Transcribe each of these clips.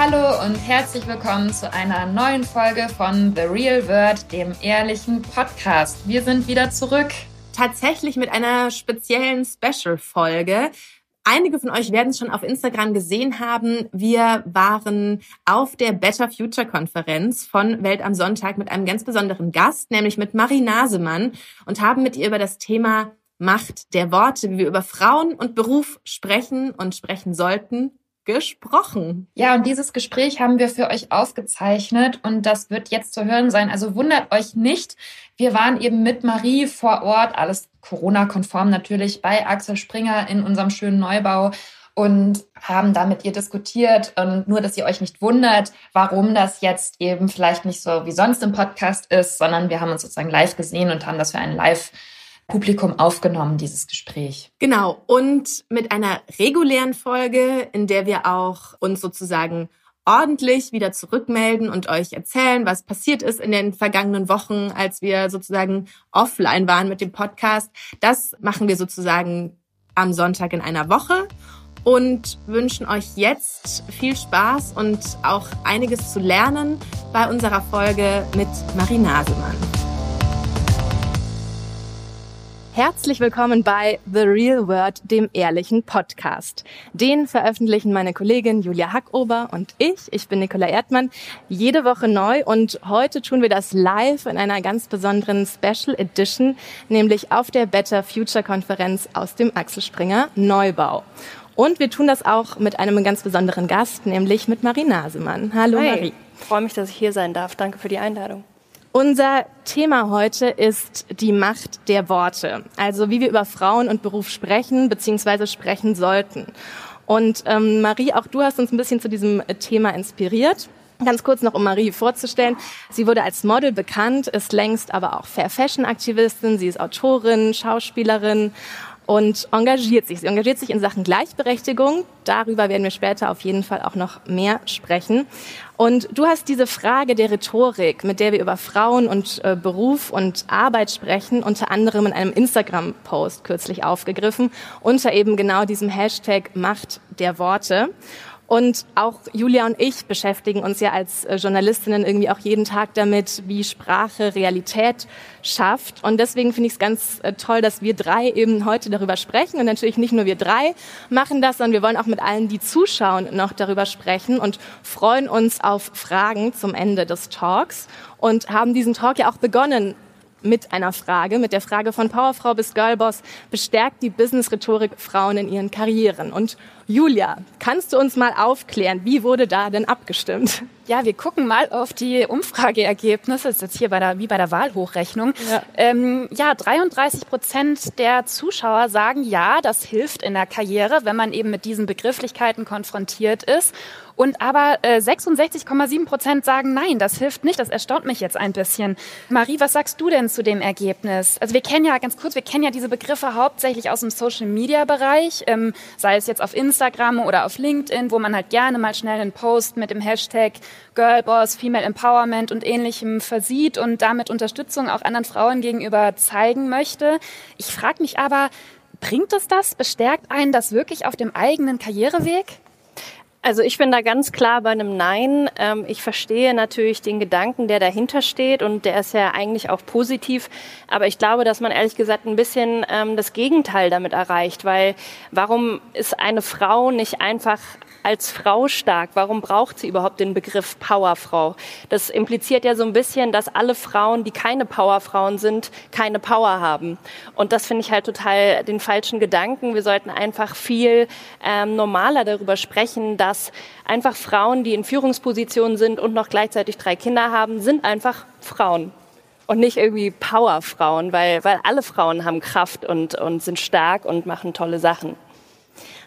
Hallo und herzlich willkommen zu einer neuen Folge von The Real Word, dem ehrlichen Podcast. Wir sind wieder zurück. Tatsächlich mit einer speziellen Special-Folge. Einige von euch werden es schon auf Instagram gesehen haben. Wir waren auf der Better Future Konferenz von Welt am Sonntag mit einem ganz besonderen Gast, nämlich mit Marie Nasemann und haben mit ihr über das Thema Macht der Worte, wie wir über Frauen und Beruf sprechen und sprechen sollten, gesprochen. Ja, und dieses Gespräch haben wir für euch aufgezeichnet und das wird jetzt zu hören sein. Also wundert euch nicht. Wir waren eben mit Marie vor Ort, alles Corona-konform natürlich, bei Axel Springer in unserem schönen Neubau und haben da mit ihr diskutiert. Und nur, dass ihr euch nicht wundert, warum das jetzt eben vielleicht nicht so wie sonst im Podcast ist, sondern wir haben uns sozusagen live gesehen und haben das für einen Live- Publikum aufgenommen, dieses Gespräch. Genau. Und mit einer regulären Folge, in der wir auch uns sozusagen ordentlich wieder zurückmelden und euch erzählen, was passiert ist in den vergangenen Wochen, als wir sozusagen offline waren mit dem Podcast. Das machen wir sozusagen am Sonntag in einer Woche und wünschen euch jetzt viel Spaß und auch einiges zu lernen bei unserer Folge mit Marie Nasemann. Herzlich willkommen bei The Real Word, dem ehrlichen Podcast. Den veröffentlichen meine Kollegin Julia Hackober und ich. Ich bin Nicola Erdmann. Jede Woche neu und heute tun wir das live in einer ganz besonderen Special Edition, nämlich auf der Better Future Konferenz aus dem Axel Springer Neubau. Und wir tun das auch mit einem ganz besonderen Gast, nämlich mit Marie Nasemann. Hallo Hi. Marie. Ich freue mich, dass ich hier sein darf. Danke für die Einladung. Unser Thema heute ist die Macht der Worte, also wie wir über Frauen und Beruf sprechen bzw. sprechen sollten. Und ähm, Marie, auch du hast uns ein bisschen zu diesem Thema inspiriert. Ganz kurz noch, um Marie vorzustellen. Sie wurde als Model bekannt, ist längst aber auch Fair Fashion Aktivistin. Sie ist Autorin, Schauspielerin und engagiert sich. Sie engagiert sich in Sachen Gleichberechtigung. Darüber werden wir später auf jeden Fall auch noch mehr sprechen. Und du hast diese Frage der Rhetorik, mit der wir über Frauen und äh, Beruf und Arbeit sprechen, unter anderem in einem Instagram-Post kürzlich aufgegriffen, unter eben genau diesem Hashtag Macht der Worte. Und auch Julia und ich beschäftigen uns ja als äh, Journalistinnen irgendwie auch jeden Tag damit, wie Sprache Realität schafft. Und deswegen finde ich es ganz äh, toll, dass wir drei eben heute darüber sprechen. Und natürlich nicht nur wir drei machen das, sondern wir wollen auch mit allen, die zuschauen, noch darüber sprechen und freuen uns auf Fragen zum Ende des Talks und haben diesen Talk ja auch begonnen mit einer Frage, mit der Frage von Powerfrau bis Girlboss, bestärkt die Business-Rhetorik Frauen in ihren Karrieren? Und Julia, kannst du uns mal aufklären, wie wurde da denn abgestimmt? Ja, wir gucken mal auf die Umfrageergebnisse. Das ist jetzt hier bei der, wie bei der Wahlhochrechnung. Ja, ähm, ja 33 Prozent der Zuschauer sagen, ja, das hilft in der Karriere, wenn man eben mit diesen Begrifflichkeiten konfrontiert ist. Und aber äh, 66,7 Prozent sagen, nein, das hilft nicht. Das erstaunt mich jetzt ein bisschen. Marie, was sagst du denn zu dem Ergebnis? Also wir kennen ja ganz kurz, wir kennen ja diese Begriffe hauptsächlich aus dem Social-Media-Bereich, ähm, sei es jetzt auf Instagram oder auf LinkedIn, wo man halt gerne mal schnell einen Post mit dem Hashtag Girlboss, Female Empowerment und ähnlichem versieht und damit Unterstützung auch anderen Frauen gegenüber zeigen möchte. Ich frage mich aber, bringt es das? Bestärkt einen das wirklich auf dem eigenen Karriereweg? Also ich bin da ganz klar bei einem Nein. Ähm, ich verstehe natürlich den Gedanken, der dahinter steht und der ist ja eigentlich auch positiv. Aber ich glaube, dass man ehrlich gesagt ein bisschen ähm, das Gegenteil damit erreicht, weil warum ist eine Frau nicht einfach als Frau stark? Warum braucht sie überhaupt den Begriff Powerfrau? Das impliziert ja so ein bisschen, dass alle Frauen, die keine Powerfrauen sind, keine Power haben. Und das finde ich halt total den falschen Gedanken. Wir sollten einfach viel ähm, normaler darüber sprechen, dass einfach Frauen, die in Führungspositionen sind und noch gleichzeitig drei Kinder haben, sind einfach Frauen und nicht irgendwie Powerfrauen, weil, weil alle Frauen haben Kraft und, und sind stark und machen tolle Sachen.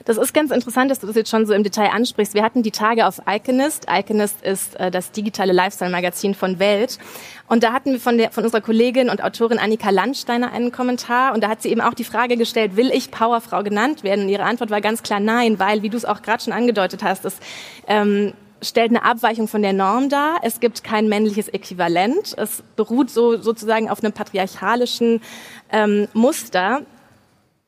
Das ist ganz interessant, dass du das jetzt schon so im Detail ansprichst. Wir hatten die Tage auf Iconist. Iconist ist äh, das digitale Lifestyle-Magazin von Welt. Und da hatten wir von, der, von unserer Kollegin und Autorin Annika Landsteiner einen Kommentar. Und da hat sie eben auch die Frage gestellt, will ich Powerfrau genannt werden? Und ihre Antwort war ganz klar nein, weil, wie du es auch gerade schon angedeutet hast, es ähm, stellt eine Abweichung von der Norm dar. Es gibt kein männliches Äquivalent. Es beruht so sozusagen auf einem patriarchalischen ähm, Muster.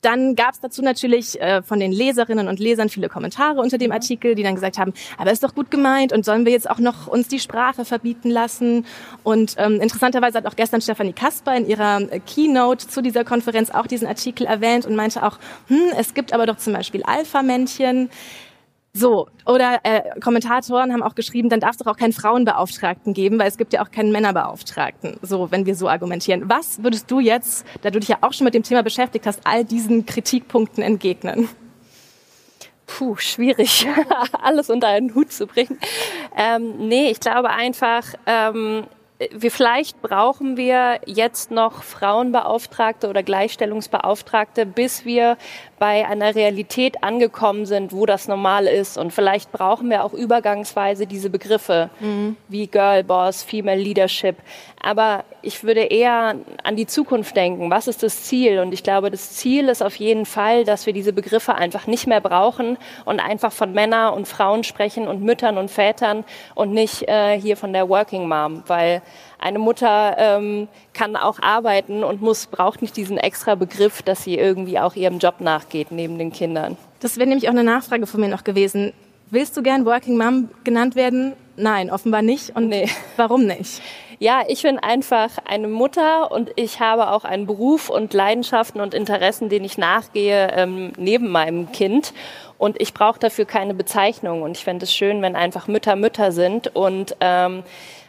Dann gab es dazu natürlich äh, von den Leserinnen und Lesern viele Kommentare unter dem Artikel, die dann gesagt haben, aber ist doch gut gemeint und sollen wir jetzt auch noch uns die Sprache verbieten lassen? Und ähm, interessanterweise hat auch gestern Stefanie Kasper in ihrer äh, Keynote zu dieser Konferenz auch diesen Artikel erwähnt und meinte auch, hm, es gibt aber doch zum Beispiel Alpha-Männchen, so, oder äh, Kommentatoren haben auch geschrieben, dann darf es doch auch keinen Frauenbeauftragten geben, weil es gibt ja auch keinen Männerbeauftragten, so wenn wir so argumentieren. Was würdest du jetzt, da du dich ja auch schon mit dem Thema beschäftigt hast, all diesen Kritikpunkten entgegnen? Puh, schwierig, alles unter einen Hut zu bringen. Ähm, nee, ich glaube einfach, ähm, wir, vielleicht brauchen wir jetzt noch Frauenbeauftragte oder Gleichstellungsbeauftragte, bis wir bei einer Realität angekommen sind, wo das normal ist. Und vielleicht brauchen wir auch übergangsweise diese Begriffe mhm. wie Girlboss, Female Leadership. Aber ich würde eher an die Zukunft denken. Was ist das Ziel? Und ich glaube, das Ziel ist auf jeden Fall, dass wir diese Begriffe einfach nicht mehr brauchen und einfach von Männern und Frauen sprechen und Müttern und Vätern und nicht äh, hier von der Working Mom, weil eine Mutter ähm, kann auch arbeiten und muss, braucht nicht diesen extra Begriff, dass sie irgendwie auch ihrem Job nachgeht neben den Kindern. Das wäre nämlich auch eine Nachfrage von mir noch gewesen. Willst du gern Working Mom genannt werden? Nein, offenbar nicht. Und nee. warum nicht? Ja, ich bin einfach eine Mutter und ich habe auch einen Beruf und Leidenschaften und Interessen, denen ich nachgehe ähm, neben meinem Kind. Und ich brauche dafür keine Bezeichnung. Und ich fände es schön, wenn einfach Mütter Mütter sind und ähm,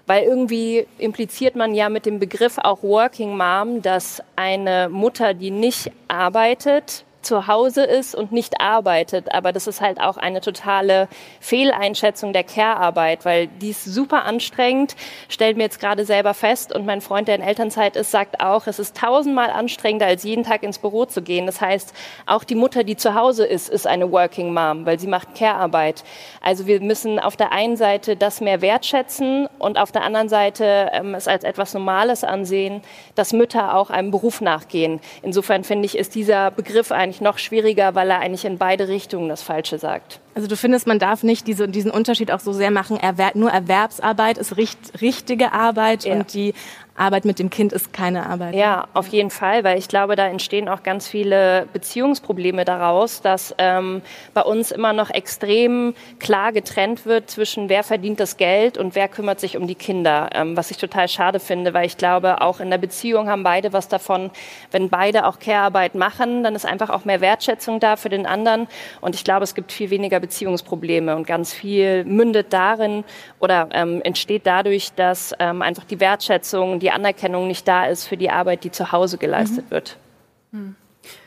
weil irgendwie impliziert man ja mit dem Begriff auch Working Mom, dass eine Mutter, die nicht arbeitet, zu Hause ist und nicht arbeitet. Aber das ist halt auch eine totale Fehleinschätzung der Care-Arbeit, weil die ist super anstrengend, stellt mir jetzt gerade selber fest. Und mein Freund, der in Elternzeit ist, sagt auch, es ist tausendmal anstrengender, als jeden Tag ins Büro zu gehen. Das heißt, auch die Mutter, die zu Hause ist, ist eine Working Mom, weil sie macht Care-Arbeit. Also wir müssen auf der einen Seite das mehr wertschätzen und auf der anderen Seite ähm, es als etwas Normales ansehen, dass Mütter auch einem Beruf nachgehen. Insofern finde ich, ist dieser Begriff eigentlich eigentlich noch schwieriger, weil er eigentlich in beide Richtungen das Falsche sagt. Also du findest, man darf nicht diese, diesen Unterschied auch so sehr machen, Erwer nur Erwerbsarbeit ist richt richtige Arbeit ja. und die Arbeit mit dem Kind ist keine Arbeit. Ja, auf jeden Fall, weil ich glaube, da entstehen auch ganz viele Beziehungsprobleme daraus, dass ähm, bei uns immer noch extrem klar getrennt wird zwischen wer verdient das Geld und wer kümmert sich um die Kinder, ähm, was ich total schade finde, weil ich glaube, auch in der Beziehung haben beide was davon, wenn beide auch Care-Arbeit machen, dann ist einfach auch mehr Wertschätzung da für den anderen und ich glaube, es gibt viel weniger Beziehungsprobleme und ganz viel mündet darin oder ähm, entsteht dadurch, dass ähm, einfach die Wertschätzung, die Anerkennung nicht da ist für die Arbeit, die zu Hause geleistet mhm. wird. Mhm.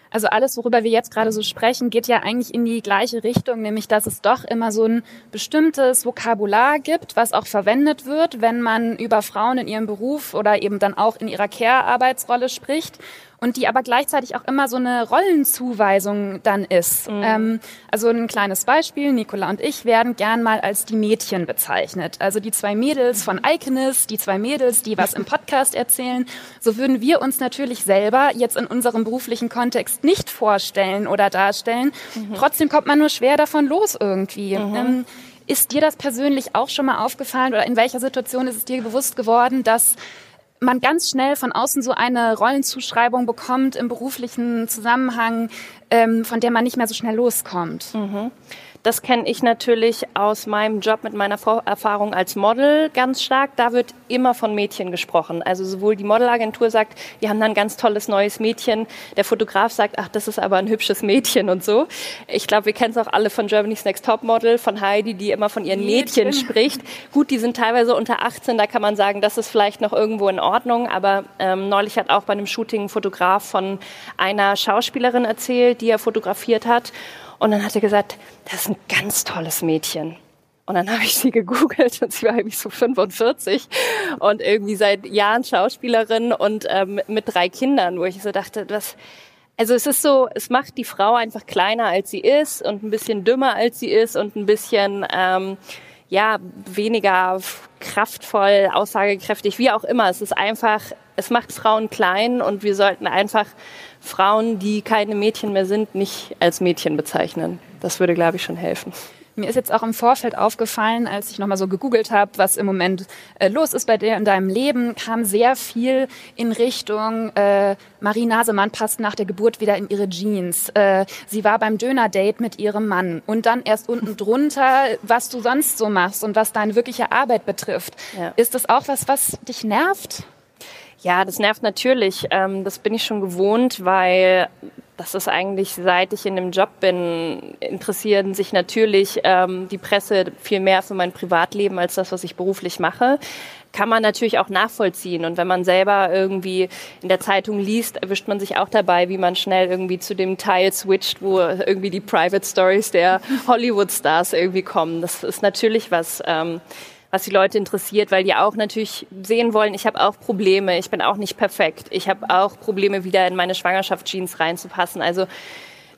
Also alles, worüber wir jetzt gerade so sprechen, geht ja eigentlich in die gleiche Richtung, nämlich dass es doch immer so ein bestimmtes Vokabular gibt, was auch verwendet wird, wenn man über Frauen in ihrem Beruf oder eben dann auch in ihrer Care-Arbeitsrolle spricht und die aber gleichzeitig auch immer so eine Rollenzuweisung dann ist. Mhm. Ähm, also ein kleines Beispiel, Nicola und ich werden gern mal als die Mädchen bezeichnet. Also die zwei Mädels von Iconist, die zwei Mädels, die was im Podcast erzählen. So würden wir uns natürlich selber jetzt in unserem beruflichen Kontext nicht vorstellen oder darstellen. Mhm. Trotzdem kommt man nur schwer davon los irgendwie. Mhm. Ähm, ist dir das persönlich auch schon mal aufgefallen oder in welcher Situation ist es dir bewusst geworden, dass man ganz schnell von außen so eine Rollenzuschreibung bekommt im beruflichen Zusammenhang, ähm, von der man nicht mehr so schnell loskommt. Mhm. Das kenne ich natürlich aus meinem Job mit meiner Erfahrung als Model ganz stark. Da wird immer von Mädchen gesprochen. Also sowohl die Modelagentur sagt, wir haben da ein ganz tolles neues Mädchen. Der Fotograf sagt, ach, das ist aber ein hübsches Mädchen und so. Ich glaube, wir kennen es auch alle von Germany's Next Top Model, von Heidi, die immer von ihren Mädchen, Mädchen spricht. Gut, die sind teilweise unter 18, da kann man sagen, das ist vielleicht noch irgendwo in Ordnung. Aber ähm, neulich hat auch bei einem Shooting ein Fotograf von einer Schauspielerin erzählt, die er fotografiert hat. Und dann hat er gesagt, das ist ein ganz tolles Mädchen. Und dann habe ich sie gegoogelt und sie war irgendwie so 45 und irgendwie seit Jahren Schauspielerin und ähm, mit drei Kindern, wo ich so dachte, was, Also es ist so, es macht die Frau einfach kleiner als sie ist und ein bisschen dümmer als sie ist und ein bisschen ähm, ja weniger kraftvoll, aussagekräftig, wie auch immer. Es ist einfach, es macht Frauen klein und wir sollten einfach Frauen, die keine Mädchen mehr sind, nicht als Mädchen bezeichnen. Das würde, glaube ich, schon helfen. Mir ist jetzt auch im Vorfeld aufgefallen, als ich nochmal so gegoogelt habe, was im Moment äh, los ist bei dir in deinem Leben, kam sehr viel in Richtung äh, Marie Nasemann passt nach der Geburt wieder in ihre Jeans. Äh, sie war beim Döner-Date mit ihrem Mann und dann erst unten drunter, was du sonst so machst und was deine wirkliche Arbeit betrifft. Ja. Ist das auch was, was dich nervt? Ja, das nervt natürlich. Ähm, das bin ich schon gewohnt, weil das ist eigentlich, seit ich in dem Job bin, interessieren sich natürlich ähm, die Presse viel mehr für mein Privatleben als das, was ich beruflich mache. Kann man natürlich auch nachvollziehen. Und wenn man selber irgendwie in der Zeitung liest, erwischt man sich auch dabei, wie man schnell irgendwie zu dem Teil switcht, wo irgendwie die Private Stories der Hollywood-Stars irgendwie kommen. Das ist natürlich was. Ähm, was die Leute interessiert, weil die auch natürlich sehen wollen, ich habe auch Probleme, ich bin auch nicht perfekt, ich habe auch Probleme, wieder in meine Schwangerschaftsjeans reinzupassen. Also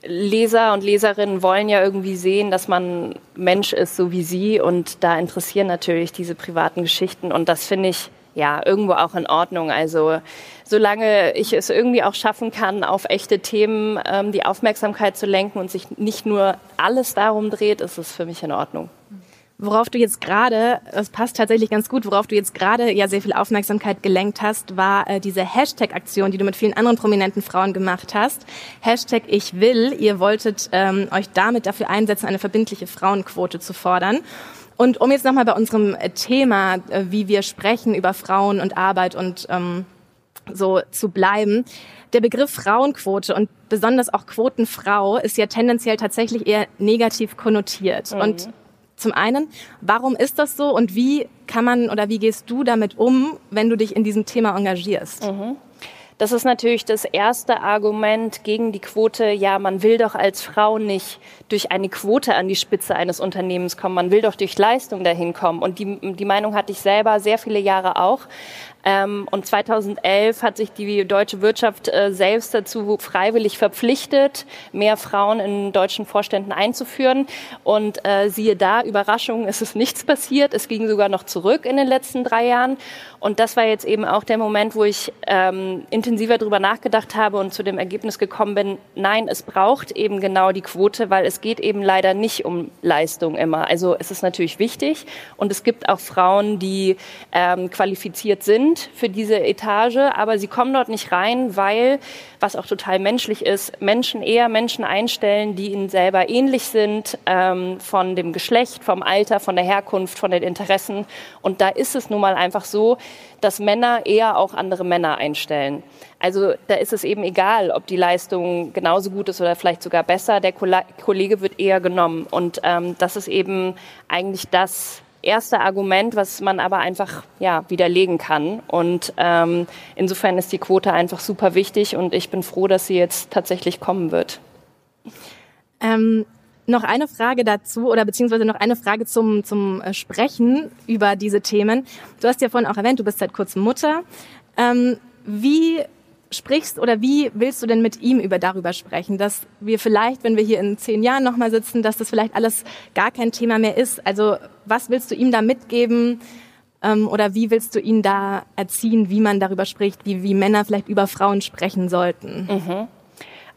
Leser und Leserinnen wollen ja irgendwie sehen, dass man Mensch ist, so wie sie. Und da interessieren natürlich diese privaten Geschichten. Und das finde ich ja irgendwo auch in Ordnung. Also solange ich es irgendwie auch schaffen kann, auf echte Themen ähm, die Aufmerksamkeit zu lenken und sich nicht nur alles darum dreht, ist es für mich in Ordnung. Worauf du jetzt gerade, das passt tatsächlich ganz gut, worauf du jetzt gerade ja sehr viel Aufmerksamkeit gelenkt hast, war äh, diese Hashtag-Aktion, die du mit vielen anderen prominenten Frauen gemacht hast. Hashtag Ich will. Ihr wolltet ähm, euch damit dafür einsetzen, eine verbindliche Frauenquote zu fordern. Und um jetzt nochmal bei unserem äh, Thema, äh, wie wir sprechen über Frauen und Arbeit und ähm, so zu bleiben. Der Begriff Frauenquote und besonders auch Quotenfrau ist ja tendenziell tatsächlich eher negativ konnotiert. Mhm. Und zum einen, warum ist das so und wie kann man oder wie gehst du damit um, wenn du dich in diesem Thema engagierst? Mhm. Das ist natürlich das erste Argument gegen die Quote. Ja, man will doch als Frau nicht durch eine Quote an die Spitze eines Unternehmens kommen. Man will doch durch Leistung dahin kommen. Und die, die Meinung hatte ich selber sehr viele Jahre auch. Ähm, und 2011 hat sich die deutsche Wirtschaft äh, selbst dazu freiwillig verpflichtet, mehr Frauen in deutschen Vorständen einzuführen. Und äh, siehe da, Überraschung, es ist nichts passiert. Es ging sogar noch zurück in den letzten drei Jahren. Und das war jetzt eben auch der Moment, wo ich ähm, intensiver darüber nachgedacht habe und zu dem Ergebnis gekommen bin, nein, es braucht eben genau die Quote, weil es geht eben leider nicht um Leistung immer. Also es ist natürlich wichtig und es gibt auch Frauen, die ähm, qualifiziert sind sind für diese Etage, aber sie kommen dort nicht rein, weil, was auch total menschlich ist, Menschen eher Menschen einstellen, die ihnen selber ähnlich sind, ähm, von dem Geschlecht, vom Alter, von der Herkunft, von den Interessen. Und da ist es nun mal einfach so, dass Männer eher auch andere Männer einstellen. Also da ist es eben egal, ob die Leistung genauso gut ist oder vielleicht sogar besser. Der Kollege wird eher genommen. Und ähm, das ist eben eigentlich das, erste Argument, was man aber einfach ja, widerlegen kann. Und ähm, insofern ist die Quote einfach super wichtig und ich bin froh, dass sie jetzt tatsächlich kommen wird. Ähm, noch eine Frage dazu oder beziehungsweise noch eine Frage zum, zum äh, Sprechen über diese Themen. Du hast ja vorhin auch erwähnt, du bist seit kurzem Mutter. Ähm, wie sprichst oder wie willst du denn mit ihm über darüber sprechen, dass wir vielleicht, wenn wir hier in zehn Jahren nochmal sitzen, dass das vielleicht alles gar kein Thema mehr ist? Also was willst du ihm da mitgeben ähm, oder wie willst du ihn da erziehen, wie man darüber spricht, wie, wie Männer vielleicht über Frauen sprechen sollten? Mhm.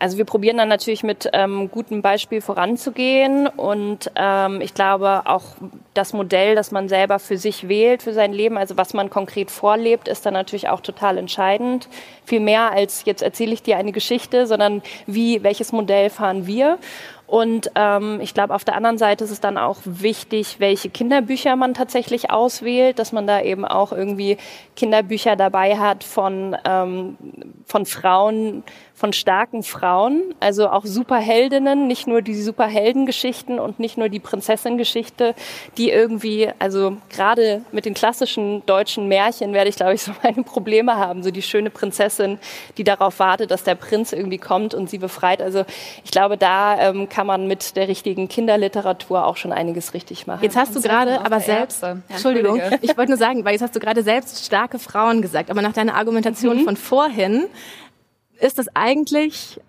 Also wir probieren dann natürlich mit ähm, gutem Beispiel voranzugehen und ähm, ich glaube auch das Modell, das man selber für sich wählt, für sein Leben, also was man konkret vorlebt, ist dann natürlich auch total entscheidend. Viel mehr als jetzt erzähle ich dir eine Geschichte, sondern wie, welches Modell fahren wir? Und ähm, ich glaube, auf der anderen Seite ist es dann auch wichtig, welche Kinderbücher man tatsächlich auswählt, dass man da eben auch irgendwie Kinderbücher dabei hat von, ähm, von Frauen, von starken Frauen, also auch Superheldinnen, nicht nur die Superheldengeschichten und nicht nur die Prinzessin-Geschichte, die irgendwie, also gerade mit den klassischen deutschen Märchen werde ich, glaube ich, so meine Probleme haben. So die schöne Prinzessin, die darauf wartet, dass der Prinz irgendwie kommt und sie befreit. Also ich glaube, da ähm, kann man mit der richtigen Kinderliteratur auch schon einiges richtig machen. Jetzt hast du gerade aber selbst, Entschuldigung, ich wollte nur sagen, weil jetzt hast du gerade selbst starke Frauen gesagt, aber nach deiner Argumentation mhm. von vorhin ist das eigentlich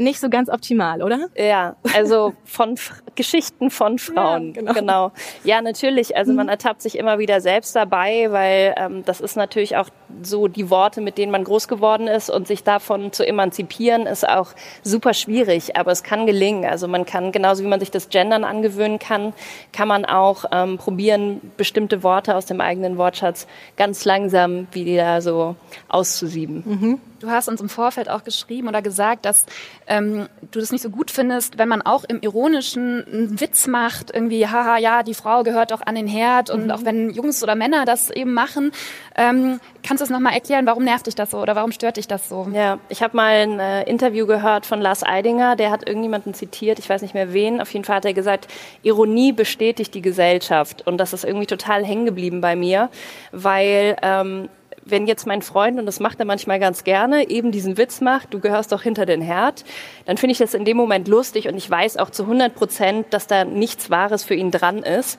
nicht so ganz optimal, oder? Ja, also von Geschichten von Frauen. Ja, genau. genau. Ja, natürlich. Also man mhm. ertappt sich immer wieder selbst dabei, weil ähm, das ist natürlich auch so die Worte, mit denen man groß geworden ist und sich davon zu emanzipieren, ist auch super schwierig. Aber es kann gelingen. Also man kann, genauso wie man sich das Gendern angewöhnen kann, kann man auch ähm, probieren, bestimmte Worte aus dem eigenen Wortschatz ganz langsam wieder so auszusieben. Mhm. Du hast uns im Vorfeld auch geschrieben oder gesagt, dass ähm, du das nicht so gut findest, wenn man auch im Ironischen einen Witz macht, irgendwie, haha, ja, die Frau gehört doch an den Herd und mhm. auch wenn Jungs oder Männer das eben machen. Ähm, kannst du es nochmal erklären, warum nervt dich das so oder warum stört dich das so? Ja, ich habe mal ein äh, Interview gehört von Lars Eidinger, der hat irgendjemanden zitiert, ich weiß nicht mehr wen, auf jeden Fall hat er gesagt, Ironie bestätigt die Gesellschaft und das ist irgendwie total hängen geblieben bei mir, weil ähm, wenn jetzt mein Freund, und das macht er manchmal ganz gerne, eben diesen Witz macht, du gehörst doch hinter den Herd, dann finde ich das in dem Moment lustig und ich weiß auch zu 100 Prozent, dass da nichts Wahres für ihn dran ist.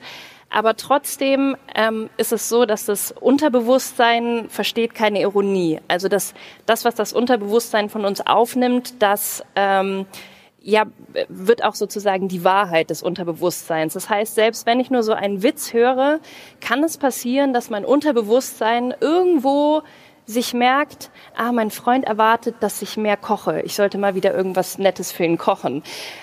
Aber trotzdem ähm, ist es so, dass das Unterbewusstsein versteht keine Ironie. Also das, das was das Unterbewusstsein von uns aufnimmt, das ähm, ja, wird auch sozusagen die Wahrheit des Unterbewusstseins. Das heißt, selbst wenn ich nur so einen Witz höre, kann es passieren, dass mein Unterbewusstsein irgendwo sich merkt, ah, mein Freund erwartet, dass ich mehr koche. Ich sollte mal wieder irgendwas Nettes für ihn kochen.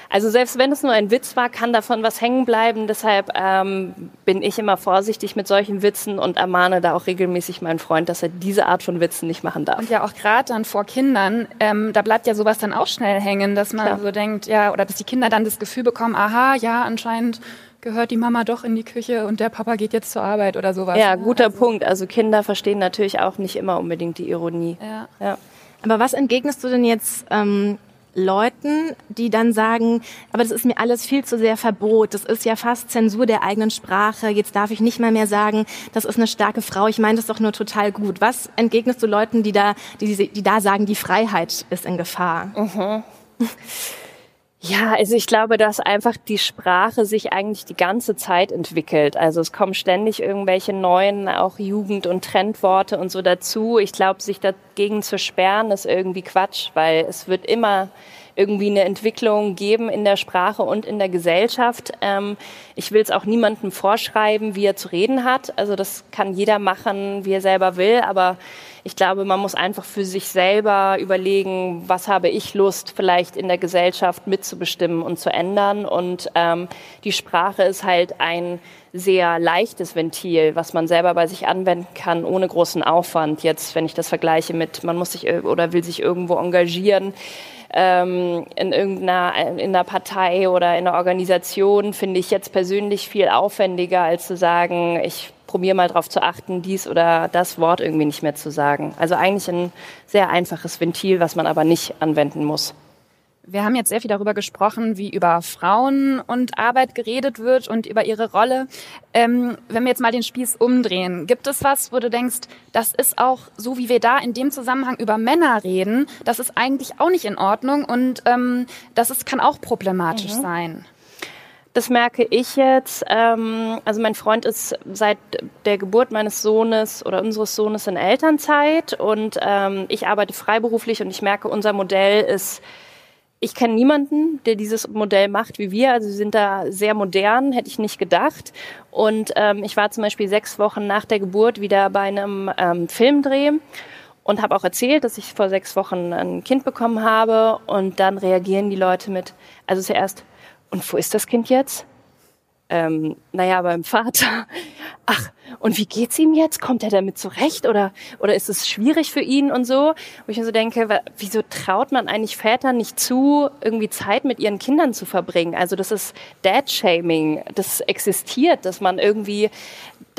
Also selbst wenn es nur ein Witz war, kann davon was hängen bleiben. Deshalb ähm, bin ich immer vorsichtig mit solchen Witzen und ermahne da auch regelmäßig meinen Freund, dass er diese Art von Witzen nicht machen darf. Und ja auch gerade dann vor Kindern, ähm, da bleibt ja sowas dann auch schnell hängen, dass man Klar. so denkt, ja, oder dass die Kinder dann das Gefühl bekommen, aha, ja, anscheinend gehört die Mama doch in die Küche und der Papa geht jetzt zur Arbeit oder sowas. Ja, guter also. Punkt. Also Kinder verstehen natürlich auch nicht immer unbedingt die Ironie. Ja. ja. Aber was entgegnest du denn jetzt ähm, Leuten, die dann sagen, aber das ist mir alles viel zu sehr Verbot, das ist ja fast Zensur der eigenen Sprache, jetzt darf ich nicht mal mehr sagen, das ist eine starke Frau, ich meine das doch nur total gut. Was entgegnest du Leuten, die da, die, die da sagen, die Freiheit ist in Gefahr? Mhm. Ja, also ich glaube, dass einfach die Sprache sich eigentlich die ganze Zeit entwickelt. Also es kommen ständig irgendwelche neuen, auch Jugend- und Trendworte und so dazu. Ich glaube, sich dagegen zu sperren, ist irgendwie Quatsch, weil es wird immer irgendwie eine Entwicklung geben in der Sprache und in der Gesellschaft. Ähm, ich will es auch niemandem vorschreiben, wie er zu reden hat. Also das kann jeder machen, wie er selber will. Aber ich glaube, man muss einfach für sich selber überlegen, was habe ich Lust, vielleicht in der Gesellschaft mitzubestimmen und zu ändern. Und ähm, die Sprache ist halt ein sehr leichtes Ventil, was man selber bei sich anwenden kann, ohne großen Aufwand. Jetzt, wenn ich das vergleiche mit, man muss sich oder will sich irgendwo engagieren, ähm, in irgendeiner in einer Partei oder in einer Organisation finde ich jetzt persönlich viel aufwendiger, als zu sagen, ich probiere mal darauf zu achten, dies oder das Wort irgendwie nicht mehr zu sagen. Also eigentlich ein sehr einfaches Ventil, was man aber nicht anwenden muss. Wir haben jetzt sehr viel darüber gesprochen, wie über Frauen und Arbeit geredet wird und über ihre Rolle. Ähm, wenn wir jetzt mal den Spieß umdrehen, gibt es was, wo du denkst, das ist auch so, wie wir da in dem Zusammenhang über Männer reden, das ist eigentlich auch nicht in Ordnung und ähm, das ist, kann auch problematisch mhm. sein? Das merke ich jetzt. Ähm, also mein Freund ist seit der Geburt meines Sohnes oder unseres Sohnes in Elternzeit und ähm, ich arbeite freiberuflich und ich merke, unser Modell ist ich kenne niemanden, der dieses Modell macht wie wir. Also sie sind da sehr modern, hätte ich nicht gedacht. Und ähm, ich war zum Beispiel sechs Wochen nach der Geburt wieder bei einem ähm, Filmdreh und habe auch erzählt, dass ich vor sechs Wochen ein Kind bekommen habe. Und dann reagieren die Leute mit, also zuerst, und wo ist das Kind jetzt? Ähm, naja, beim Vater. Ach, und wie geht's ihm jetzt? Kommt er damit zurecht oder, oder ist es schwierig für ihn und so? Wo ich mir so denke, wieso traut man eigentlich Vätern nicht zu, irgendwie Zeit mit ihren Kindern zu verbringen? Also das ist Dad-Shaming, das existiert, dass man irgendwie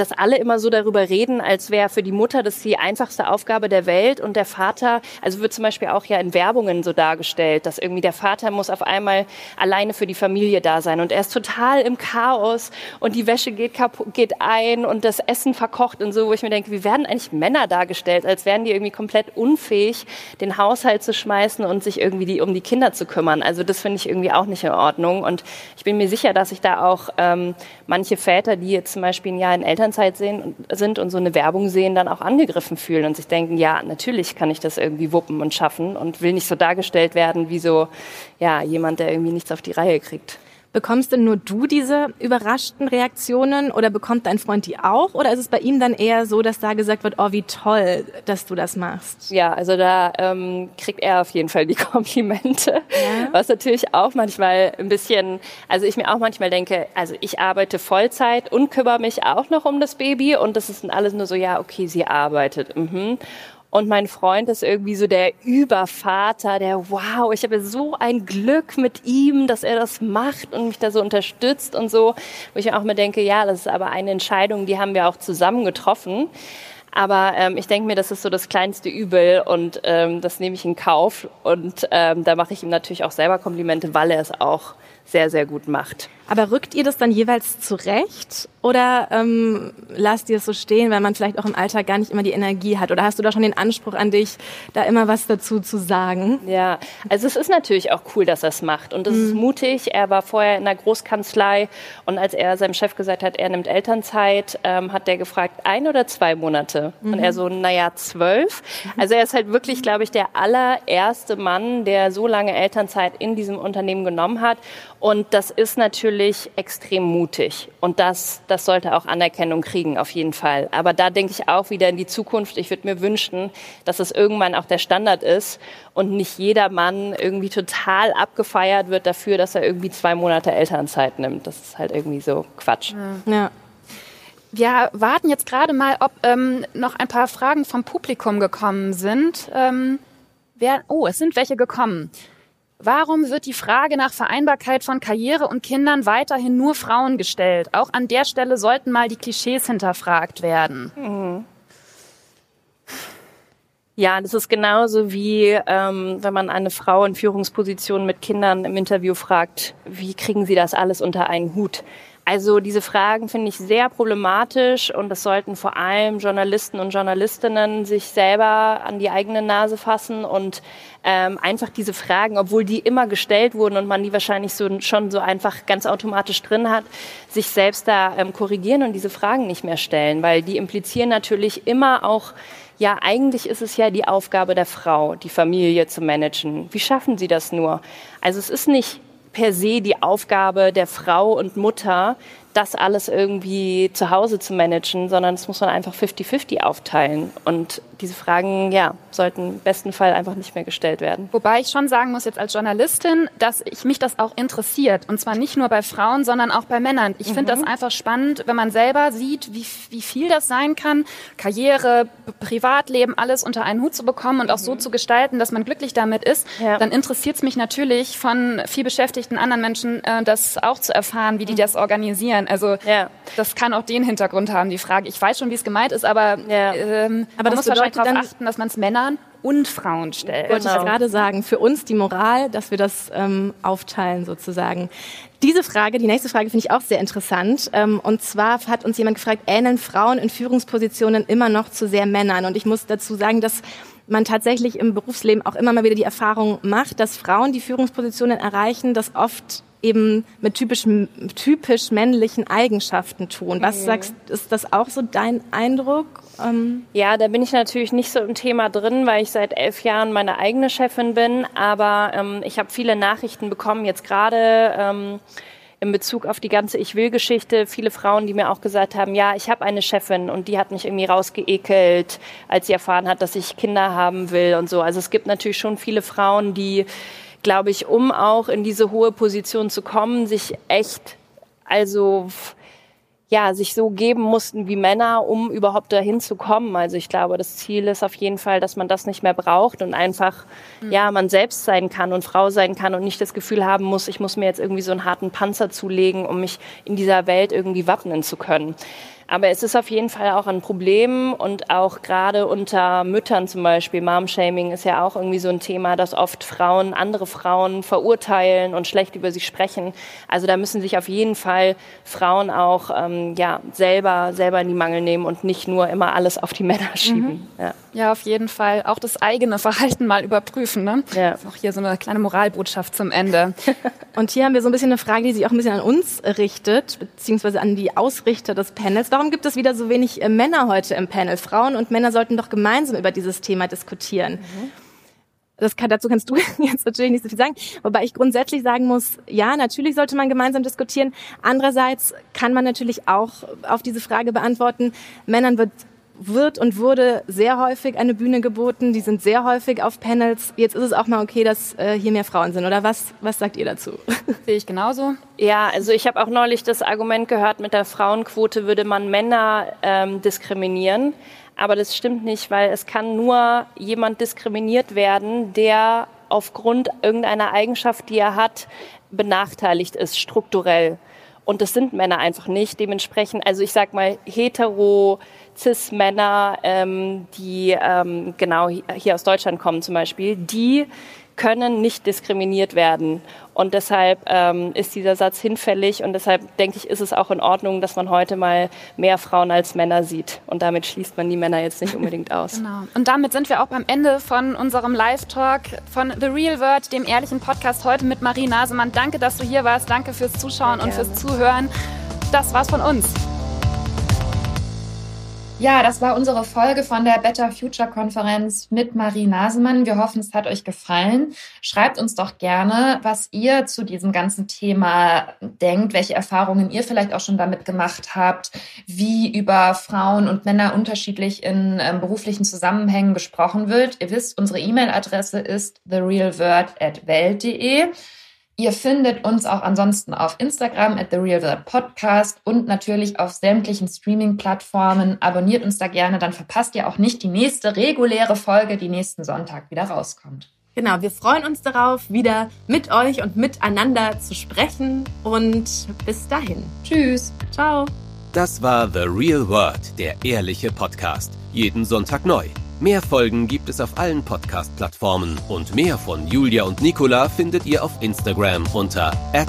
dass alle immer so darüber reden, als wäre für die Mutter das die einfachste Aufgabe der Welt. Und der Vater, also wird zum Beispiel auch ja in Werbungen so dargestellt, dass irgendwie der Vater muss auf einmal alleine für die Familie da sein. Und er ist total im Chaos und die Wäsche geht, geht ein und das Essen verkocht und so, wo ich mir denke, wie werden eigentlich Männer dargestellt, als wären die irgendwie komplett unfähig, den Haushalt zu schmeißen und sich irgendwie die, um die Kinder zu kümmern. Also das finde ich irgendwie auch nicht in Ordnung. Und ich bin mir sicher, dass ich da auch ähm, manche Väter, die jetzt zum Beispiel ein Jahr in Eltern Elternzeit sehen, sind und so eine Werbung sehen, dann auch angegriffen fühlen und sich denken, ja, natürlich kann ich das irgendwie wuppen und schaffen und will nicht so dargestellt werden wie so, ja, jemand, der irgendwie nichts auf die Reihe kriegt. Bekommst denn nur du diese überraschten Reaktionen oder bekommt dein Freund die auch? Oder ist es bei ihm dann eher so, dass da gesagt wird, oh, wie toll, dass du das machst? Ja, also da ähm, kriegt er auf jeden Fall die Komplimente. Ja. Was natürlich auch manchmal ein bisschen, also ich mir auch manchmal denke, also ich arbeite Vollzeit und kümmere mich auch noch um das Baby und das ist alles nur so, ja, okay, sie arbeitet. Mhm. Und mein Freund ist irgendwie so der Übervater, der, wow, ich habe so ein Glück mit ihm, dass er das macht und mich da so unterstützt und so. Wo ich auch mir denke, ja, das ist aber eine Entscheidung, die haben wir auch zusammen getroffen. Aber ähm, ich denke mir, das ist so das kleinste Übel und ähm, das nehme ich in Kauf. Und ähm, da mache ich ihm natürlich auch selber Komplimente, weil er es auch sehr, sehr gut macht. Aber rückt ihr das dann jeweils zurecht oder ähm, lasst ihr es so stehen, weil man vielleicht auch im Alltag gar nicht immer die Energie hat? Oder hast du da schon den Anspruch an dich, da immer was dazu zu sagen? Ja, also es ist natürlich auch cool, dass er es macht und es mhm. ist mutig. Er war vorher in der Großkanzlei und als er seinem Chef gesagt hat, er nimmt Elternzeit, ähm, hat der gefragt, ein oder zwei Monate? Mhm. Und er so, naja, zwölf. Also er ist halt wirklich, glaube ich, der allererste Mann, der so lange Elternzeit in diesem Unternehmen genommen hat. Und das ist natürlich extrem mutig. Und das, das sollte auch Anerkennung kriegen, auf jeden Fall. Aber da denke ich auch wieder in die Zukunft. Ich würde mir wünschen, dass es irgendwann auch der Standard ist und nicht jeder Mann irgendwie total abgefeiert wird dafür, dass er irgendwie zwei Monate Elternzeit nimmt. Das ist halt irgendwie so Quatsch. Ja. Wir warten jetzt gerade mal, ob ähm, noch ein paar Fragen vom Publikum gekommen sind. Ähm, wer, oh, es sind welche gekommen. Warum wird die Frage nach Vereinbarkeit von Karriere und Kindern weiterhin nur Frauen gestellt? Auch an der Stelle sollten mal die Klischees hinterfragt werden. Ja, das ist genauso wie, ähm, wenn man eine Frau in Führungspositionen mit Kindern im Interview fragt, wie kriegen sie das alles unter einen Hut? Also diese Fragen finde ich sehr problematisch und das sollten vor allem Journalisten und Journalistinnen sich selber an die eigene Nase fassen und ähm, einfach diese Fragen, obwohl die immer gestellt wurden und man die wahrscheinlich so, schon so einfach ganz automatisch drin hat, sich selbst da ähm, korrigieren und diese Fragen nicht mehr stellen, weil die implizieren natürlich immer auch ja, eigentlich ist es ja die Aufgabe der Frau, die Familie zu managen. Wie schaffen Sie das nur? Also es ist nicht per se die Aufgabe der Frau und Mutter, das alles irgendwie zu Hause zu managen, sondern es muss man einfach 50-50 aufteilen. Und diese Fragen, ja, sollten im besten Fall einfach nicht mehr gestellt werden. Wobei ich schon sagen muss jetzt als Journalistin, dass ich mich das auch interessiert. Und zwar nicht nur bei Frauen, sondern auch bei Männern. Ich mhm. finde das einfach spannend, wenn man selber sieht, wie, wie viel das sein kann, Karriere, Privatleben, alles unter einen Hut zu bekommen und auch mhm. so zu gestalten, dass man glücklich damit ist. Ja. Dann interessiert es mich natürlich von viel beschäftigten anderen Menschen, äh, das auch zu erfahren, wie die mhm. das organisieren sein. Also ja. das kann auch den Hintergrund haben, die Frage. Ich weiß schon, wie es gemeint ist, aber, ja. ähm, aber man muss wahrscheinlich darauf achten, dass man es Männern und Frauen stellt. Wollte genau. ich gerade sagen, für uns die Moral, dass wir das ähm, aufteilen sozusagen. Diese Frage, die nächste Frage finde ich auch sehr interessant. Ähm, und zwar hat uns jemand gefragt, ähneln Frauen in Führungspositionen immer noch zu sehr Männern? Und ich muss dazu sagen, dass man tatsächlich im Berufsleben auch immer mal wieder die Erfahrung macht, dass Frauen die Führungspositionen erreichen, das oft eben mit typisch, typisch männlichen Eigenschaften tun. Was mhm. sagst, ist das auch so dein Eindruck? Ähm ja, da bin ich natürlich nicht so im Thema drin, weil ich seit elf Jahren meine eigene Chefin bin. Aber ähm, ich habe viele Nachrichten bekommen, jetzt gerade ähm, in Bezug auf die ganze Ich will-Geschichte. Viele Frauen, die mir auch gesagt haben, ja, ich habe eine Chefin und die hat mich irgendwie rausgeekelt, als sie erfahren hat, dass ich Kinder haben will und so. Also es gibt natürlich schon viele Frauen, die glaube ich, um auch in diese hohe Position zu kommen, sich echt, also ja, sich so geben mussten wie Männer, um überhaupt dahin zu kommen. Also ich glaube, das Ziel ist auf jeden Fall, dass man das nicht mehr braucht und einfach, mhm. ja, man selbst sein kann und Frau sein kann und nicht das Gefühl haben muss, ich muss mir jetzt irgendwie so einen harten Panzer zulegen, um mich in dieser Welt irgendwie wappnen zu können. Aber es ist auf jeden Fall auch ein Problem und auch gerade unter Müttern zum Beispiel, Mom-Shaming ist ja auch irgendwie so ein Thema, dass oft Frauen andere Frauen verurteilen und schlecht über sie sprechen. Also da müssen sich auf jeden Fall Frauen auch ähm, ja, selber, selber in die Mangel nehmen und nicht nur immer alles auf die Männer schieben. Mhm. Ja. ja. auf jeden Fall. Auch das eigene Verhalten mal überprüfen. Ne? Ja. Auch hier so eine kleine Moralbotschaft zum Ende. und hier haben wir so ein bisschen eine Frage, die sich auch ein bisschen an uns richtet, beziehungsweise an die Ausrichter des Panels. warum gibt es wieder so wenig äh, Männer heute im Panel? Frauen und Männer sollten doch gemeinsam über dieses Thema diskutieren. Mhm. Das kann, dazu kannst du jetzt natürlich nicht so viel sagen. Wobei ich grundsätzlich sagen muss, ja, natürlich sollte man gemeinsam diskutieren. Andererseits kann man natürlich auch auf diese Frage beantworten, Männern wird wird und wurde sehr häufig eine Bühne geboten. Die sind sehr häufig auf Panels. Jetzt ist es auch mal okay, dass äh, hier mehr Frauen sind. Oder was, was sagt ihr dazu? Sehe ich genauso. Ja, also ich habe auch neulich das Argument gehört, mit der Frauenquote würde man Männer ähm, diskriminieren. Aber das stimmt nicht, weil es kann nur jemand diskriminiert werden, der aufgrund irgendeiner Eigenschaft, die er hat, benachteiligt ist, strukturell. Und das sind Männer einfach nicht. Dementsprechend, also ich sag mal, hetero, cis-Männer, ähm, die ähm, genau hier aus Deutschland kommen zum Beispiel, die können nicht diskriminiert werden. Und deshalb ähm, ist dieser Satz hinfällig und deshalb denke ich, ist es auch in Ordnung, dass man heute mal mehr Frauen als Männer sieht. Und damit schließt man die Männer jetzt nicht unbedingt aus. Genau. Und damit sind wir auch beim Ende von unserem Live-Talk von The Real World, dem ehrlichen Podcast heute mit Marie Nasemann. Danke, dass du hier warst. Danke fürs Zuschauen und fürs Zuhören. Das war's von uns. Ja, das war unsere Folge von der Better Future Konferenz mit Marie Nasemann. Wir hoffen, es hat euch gefallen. Schreibt uns doch gerne, was ihr zu diesem ganzen Thema denkt, welche Erfahrungen ihr vielleicht auch schon damit gemacht habt, wie über Frauen und Männer unterschiedlich in ähm, beruflichen Zusammenhängen gesprochen wird. Ihr wisst, unsere E-Mail-Adresse ist therealword@welt.de. Ihr findet uns auch ansonsten auf Instagram at The Real World Podcast und natürlich auf sämtlichen Streaming-Plattformen. Abonniert uns da gerne, dann verpasst ihr auch nicht die nächste reguläre Folge, die nächsten Sonntag wieder rauskommt. Genau, wir freuen uns darauf, wieder mit euch und miteinander zu sprechen und bis dahin. Tschüss. Ciao. Das war The Real World, der ehrliche Podcast. Jeden Sonntag neu. Mehr Folgen gibt es auf allen Podcast-Plattformen. Und mehr von Julia und Nicola findet ihr auf Instagram unter at